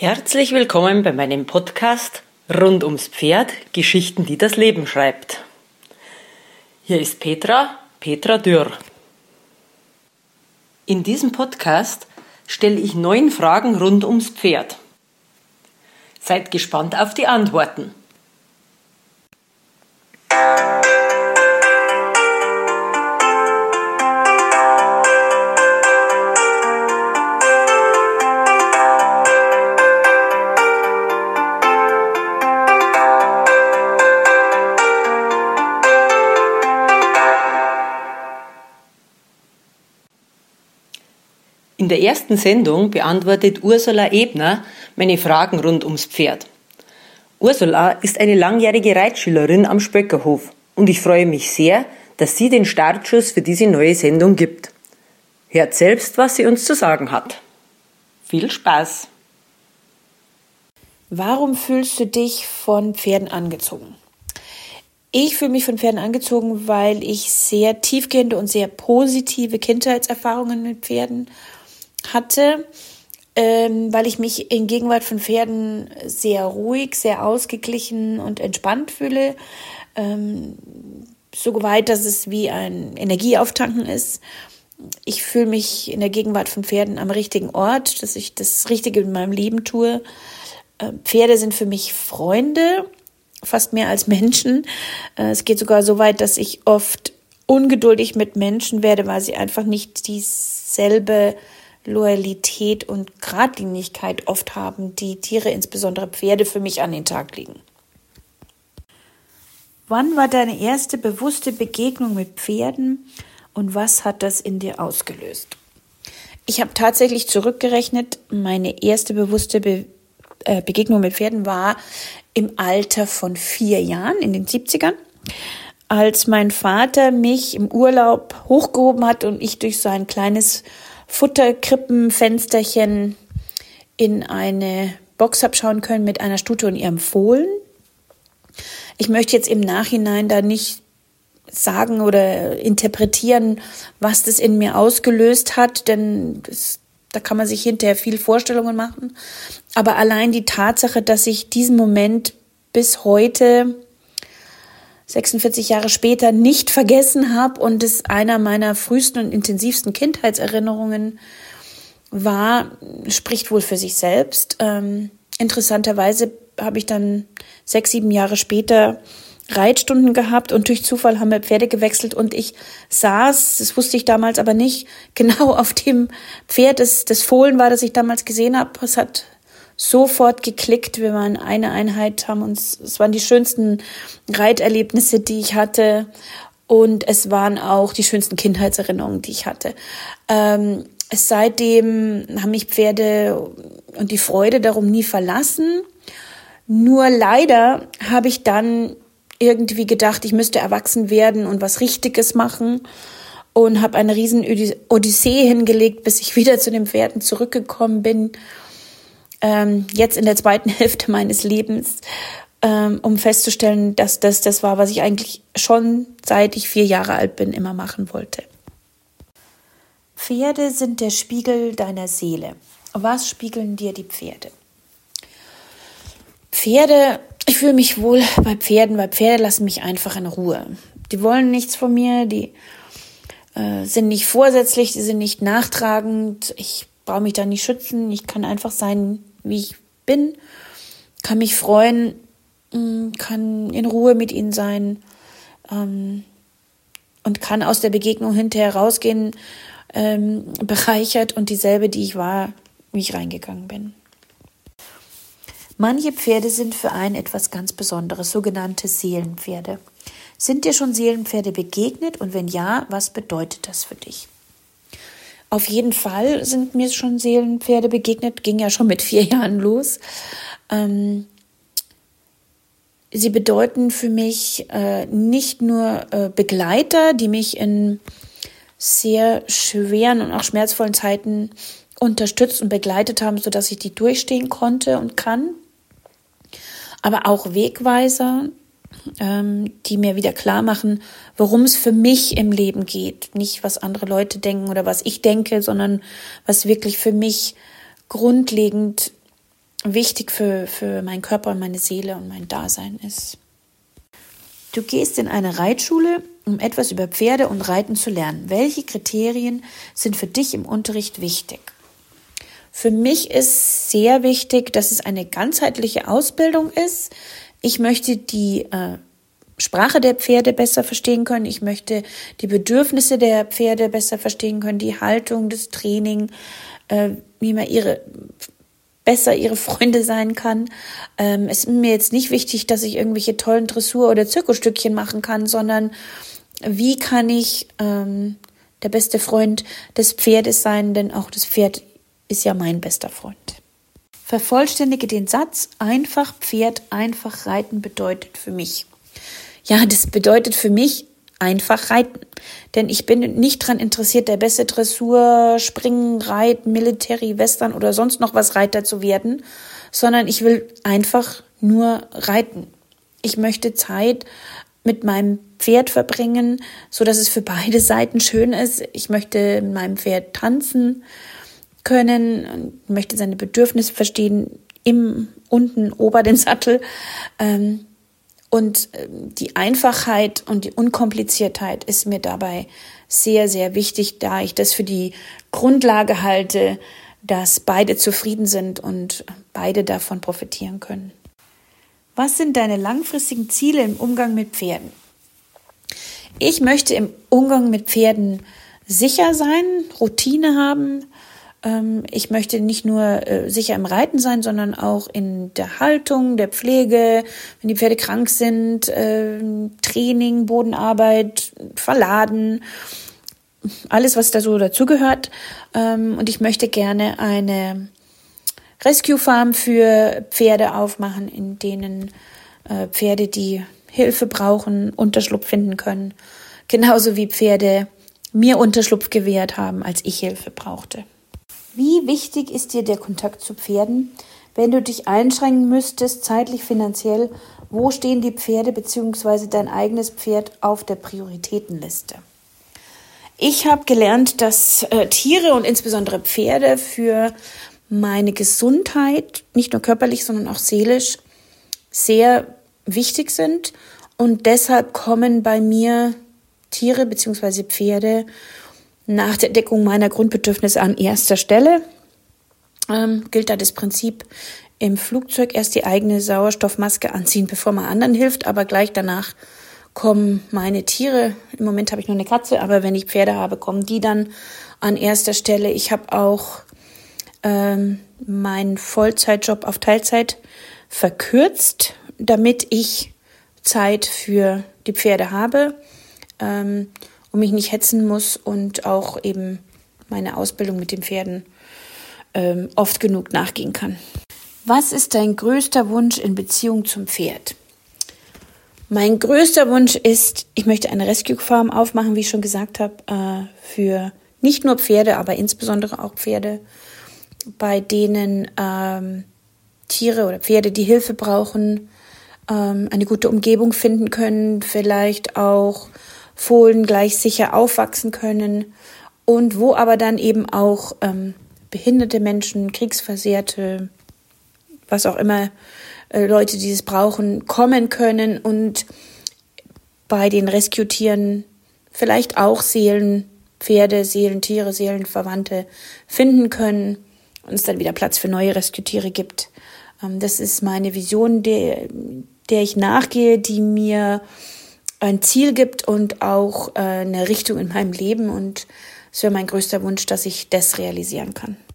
Herzlich willkommen bei meinem Podcast rund ums Pferd, Geschichten, die das Leben schreibt. Hier ist Petra, Petra Dürr. In diesem Podcast stelle ich neun Fragen rund ums Pferd. Seid gespannt auf die Antworten. In der ersten Sendung beantwortet Ursula Ebner meine Fragen rund ums Pferd. Ursula ist eine langjährige Reitschülerin am Spöckerhof und ich freue mich sehr, dass sie den Startschuss für diese neue Sendung gibt. Hört selbst, was sie uns zu sagen hat. Viel Spaß! Warum fühlst du dich von Pferden angezogen? Ich fühle mich von Pferden angezogen, weil ich sehr tiefgehende und sehr positive Kindheitserfahrungen mit Pferden hatte, ähm, weil ich mich in Gegenwart von Pferden sehr ruhig, sehr ausgeglichen und entspannt fühle. Ähm, so weit, dass es wie ein Energieauftanken ist. Ich fühle mich in der Gegenwart von Pferden am richtigen Ort, dass ich das Richtige in meinem Leben tue. Äh, Pferde sind für mich Freunde, fast mehr als Menschen. Äh, es geht sogar so weit, dass ich oft ungeduldig mit Menschen werde, weil sie einfach nicht dieselbe Loyalität und Gradlinigkeit oft haben, die Tiere, insbesondere Pferde, für mich an den Tag legen. Wann war deine erste bewusste Begegnung mit Pferden und was hat das in dir ausgelöst? Ich habe tatsächlich zurückgerechnet, meine erste bewusste Be äh, Begegnung mit Pferden war im Alter von vier Jahren, in den 70ern, als mein Vater mich im Urlaub hochgehoben hat und ich durch so ein kleines Futterkrippenfensterchen in eine Box habe schauen können mit einer Stute und ihrem Fohlen. Ich möchte jetzt im Nachhinein da nicht sagen oder interpretieren, was das in mir ausgelöst hat, denn das, da kann man sich hinterher viel Vorstellungen machen. Aber allein die Tatsache, dass ich diesen Moment bis heute 46 Jahre später nicht vergessen habe und es einer meiner frühesten und intensivsten Kindheitserinnerungen war, spricht wohl für sich selbst. Ähm, interessanterweise habe ich dann sechs, sieben Jahre später Reitstunden gehabt und durch Zufall haben wir Pferde gewechselt und ich saß, das wusste ich damals aber nicht, genau auf dem Pferd, das, das Fohlen war, das ich damals gesehen habe. Es hat sofort geklickt. Wir waren eine Einheit, haben uns, es waren die schönsten Reiterlebnisse, die ich hatte. Und es waren auch die schönsten Kindheitserinnerungen, die ich hatte. Ähm, seitdem haben mich Pferde und die Freude darum nie verlassen. Nur leider habe ich dann irgendwie gedacht, ich müsste erwachsen werden und was Richtiges machen und habe eine riesen Odyssee hingelegt, bis ich wieder zu den Pferden zurückgekommen bin ähm, jetzt in der zweiten Hälfte meines Lebens, ähm, um festzustellen, dass das das war, was ich eigentlich schon seit ich vier Jahre alt bin immer machen wollte. Pferde sind der Spiegel deiner Seele. Was spiegeln dir die Pferde? Pferde, ich fühle mich wohl bei Pferden, weil Pferde lassen mich einfach in Ruhe. Die wollen nichts von mir, die äh, sind nicht vorsätzlich, die sind nicht nachtragend. Ich brauche mich da nicht schützen. Ich kann einfach sein, wie ich bin, kann mich freuen, mm, kann in Ruhe mit ihnen sein ähm, und kann aus der Begegnung hinterher rausgehen, ähm, bereichert und dieselbe, die ich war, wie ich reingegangen bin. Manche Pferde sind für einen etwas ganz Besonderes, sogenannte Seelenpferde. Sind dir schon Seelenpferde begegnet und wenn ja, was bedeutet das für dich? Auf jeden Fall sind mir schon Seelenpferde begegnet, ging ja schon mit vier Jahren los. Ähm, sie bedeuten für mich äh, nicht nur äh, Begleiter, die mich in sehr schweren und auch schmerzvollen Zeiten unterstützt und begleitet haben, sodass ich die durchstehen konnte und kann, aber auch Wegweiser, die mir wieder klar machen, worum es für mich im Leben geht. Nicht, was andere Leute denken oder was ich denke, sondern was wirklich für mich grundlegend wichtig für, für meinen Körper und meine Seele und mein Dasein ist. Du gehst in eine Reitschule, um etwas über Pferde und Reiten zu lernen. Welche Kriterien sind für dich im Unterricht wichtig? Für mich ist sehr wichtig, dass es eine ganzheitliche Ausbildung ist. Ich möchte die äh, Sprache der Pferde besser verstehen können. Ich möchte die Bedürfnisse der Pferde besser verstehen können, die Haltung, das Training, äh, wie man ihre besser ihre Freunde sein kann. Ähm, es ist mir jetzt nicht wichtig, dass ich irgendwelche tollen Dressur- oder Zirkusstückchen machen kann, sondern wie kann ich ähm, der beste Freund des Pferdes sein, denn auch das Pferd ist ja mein bester Freund. Vervollständige den Satz, einfach Pferd, einfach reiten bedeutet für mich. Ja, das bedeutet für mich einfach reiten. Denn ich bin nicht daran interessiert, der beste Dressur, Springen, Reiten, Military, Western oder sonst noch was Reiter zu werden, sondern ich will einfach nur reiten. Ich möchte Zeit mit meinem Pferd verbringen, so dass es für beide Seiten schön ist. Ich möchte mit meinem Pferd tanzen können möchte seine Bedürfnisse verstehen im unten ober den Sattel. Ähm, und ähm, die Einfachheit und die Unkompliziertheit ist mir dabei sehr, sehr wichtig, da ich das für die Grundlage halte, dass beide zufrieden sind und beide davon profitieren können. Was sind deine langfristigen Ziele im Umgang mit Pferden? Ich möchte im Umgang mit Pferden sicher sein, Routine haben, ich möchte nicht nur äh, sicher im Reiten sein, sondern auch in der Haltung, der Pflege, wenn die Pferde krank sind, ähm, Training, Bodenarbeit, Verladen, alles, was da so dazugehört. Ähm, und ich möchte gerne eine Rescue Farm für Pferde aufmachen, in denen äh, Pferde, die Hilfe brauchen, Unterschlupf finden können. Genauso wie Pferde mir Unterschlupf gewährt haben, als ich Hilfe brauchte. Wie wichtig ist dir der Kontakt zu Pferden? Wenn du dich einschränken müsstest, zeitlich, finanziell, wo stehen die Pferde bzw. dein eigenes Pferd auf der Prioritätenliste? Ich habe gelernt, dass äh, Tiere und insbesondere Pferde für meine Gesundheit, nicht nur körperlich, sondern auch seelisch, sehr wichtig sind. Und deshalb kommen bei mir Tiere bzw. Pferde nach der Deckung meiner Grundbedürfnisse an erster Stelle. Ähm, gilt da das Prinzip im Flugzeug erst die eigene Sauerstoffmaske anziehen, bevor man anderen hilft, aber gleich danach kommen meine Tiere. Im Moment habe ich nur eine Katze, aber wenn ich Pferde habe, kommen die dann an erster Stelle. Ich habe auch ähm, meinen Vollzeitjob auf Teilzeit verkürzt, damit ich Zeit für die Pferde habe. Ähm, und mich nicht hetzen muss und auch eben meine Ausbildung mit den Pferden ähm, oft genug nachgehen kann. Was ist dein größter Wunsch in Beziehung zum Pferd? Mein größter Wunsch ist, ich möchte eine Rescue Farm aufmachen, wie ich schon gesagt habe, äh, für nicht nur Pferde, aber insbesondere auch Pferde, bei denen ähm, Tiere oder Pferde, die Hilfe brauchen, ähm, eine gute Umgebung finden können, vielleicht auch Fohlen gleich sicher aufwachsen können und wo aber dann eben auch ähm, behinderte Menschen, Kriegsversehrte, was auch immer, äh, Leute, die es brauchen, kommen können und bei den Rescue-Tieren vielleicht auch Seelen, Pferde, Seelentiere, Seelenverwandte finden können und es dann wieder Platz für neue Rescue-Tiere gibt. Ähm, das ist meine Vision, der, der ich nachgehe, die mir ein Ziel gibt und auch äh, eine Richtung in meinem Leben. Und es wäre mein größter Wunsch, dass ich das realisieren kann.